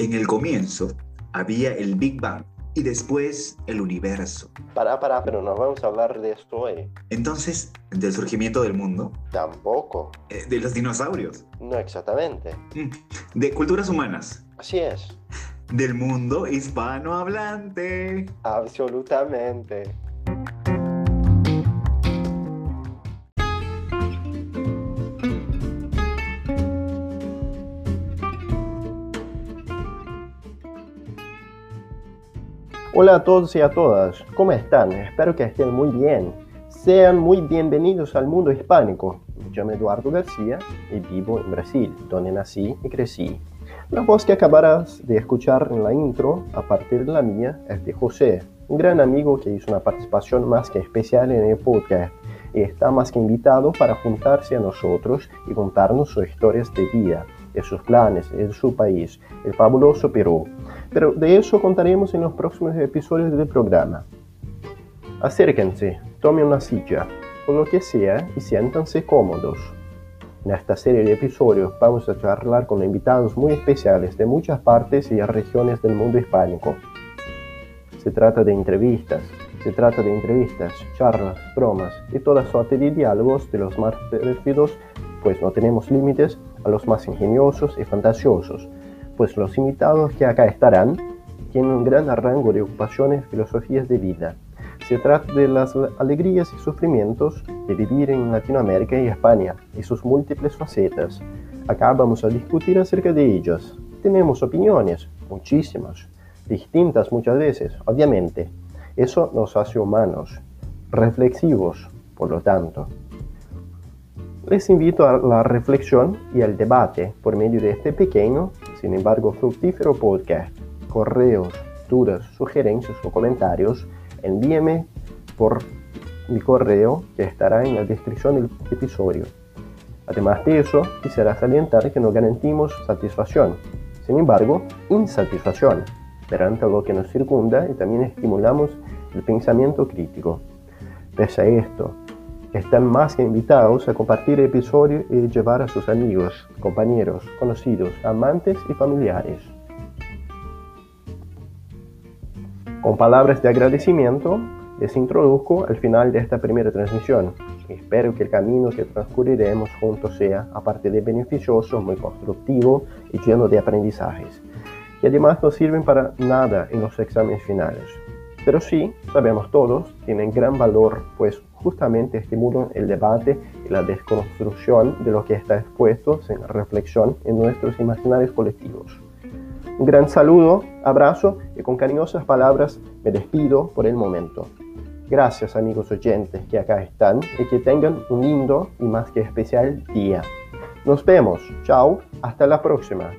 En el comienzo había el Big Bang y después el universo. Pará, pará, pero no vamos a hablar de esto hoy. Entonces, del surgimiento del mundo, Tampoco. eh, de los dinosaurios, No exactamente. mm, de culturas humanas, Así es. del mundo hispanohablante. Absolutamente. Hola a todos y a todas, ¿cómo están? Espero que estén muy bien. Sean muy bienvenidos al mundo hispánico. Me llamo Eduardo García y vivo en Brasil, donde nací y crecí. La voz que acabarás de escuchar en la intro, a partir de la mía, es de José, un gran amigo que hizo una participación más que especial en el podcast y está más que invitado para juntarse a nosotros y contarnos sus historias de vida, de sus planes, de su país, el fabuloso Perú. Pero de eso contaremos en los próximos episodios del programa. Acérquense, tomen una silla, o lo que sea, y siéntanse cómodos. En esta serie de episodios vamos a charlar con invitados muy especiales de muchas partes y regiones del mundo hispánico. Se trata de entrevistas, se trata de entrevistas, charlas, bromas y toda suerte de diálogos de los más divertidos, pues no tenemos límites, a los más ingeniosos y fantasiosos, pues los invitados que acá estarán tienen un gran rango de ocupaciones, filosofías de vida. Se trata de las alegrías y sufrimientos de vivir en Latinoamérica y España y sus múltiples facetas. Acá vamos a discutir acerca de ellas. Tenemos opiniones, muchísimas, distintas muchas veces, obviamente. Eso nos hace humanos, reflexivos, por lo tanto. Les invito a la reflexión y al debate por medio de este pequeño, sin embargo fructífero podcast. Correos, dudas, sugerencias o comentarios, envíeme por mi correo que estará en la descripción del episodio. Además de eso, quisiera salientar que no garantizamos satisfacción, sin embargo, insatisfacción, perante lo que nos circunda y también estimulamos el pensamiento crítico. Pese a esto, están más que invitados a compartir el episodio y llevar a sus amigos, compañeros, conocidos, amantes y familiares. Con palabras de agradecimiento, les introduzco al final de esta primera transmisión. Espero que el camino que transcurriremos juntos sea, aparte de beneficioso, muy constructivo y lleno de aprendizajes, que además no sirven para nada en los exámenes finales. Pero sí, sabemos todos, tienen gran valor, pues justamente estimulan el debate y la desconstrucción de lo que está expuesto en reflexión en nuestros imaginarios colectivos. Un gran saludo, abrazo y con cariñosas palabras me despido por el momento. Gracias amigos oyentes que acá están y que tengan un lindo y más que especial día. Nos vemos, chao, hasta la próxima.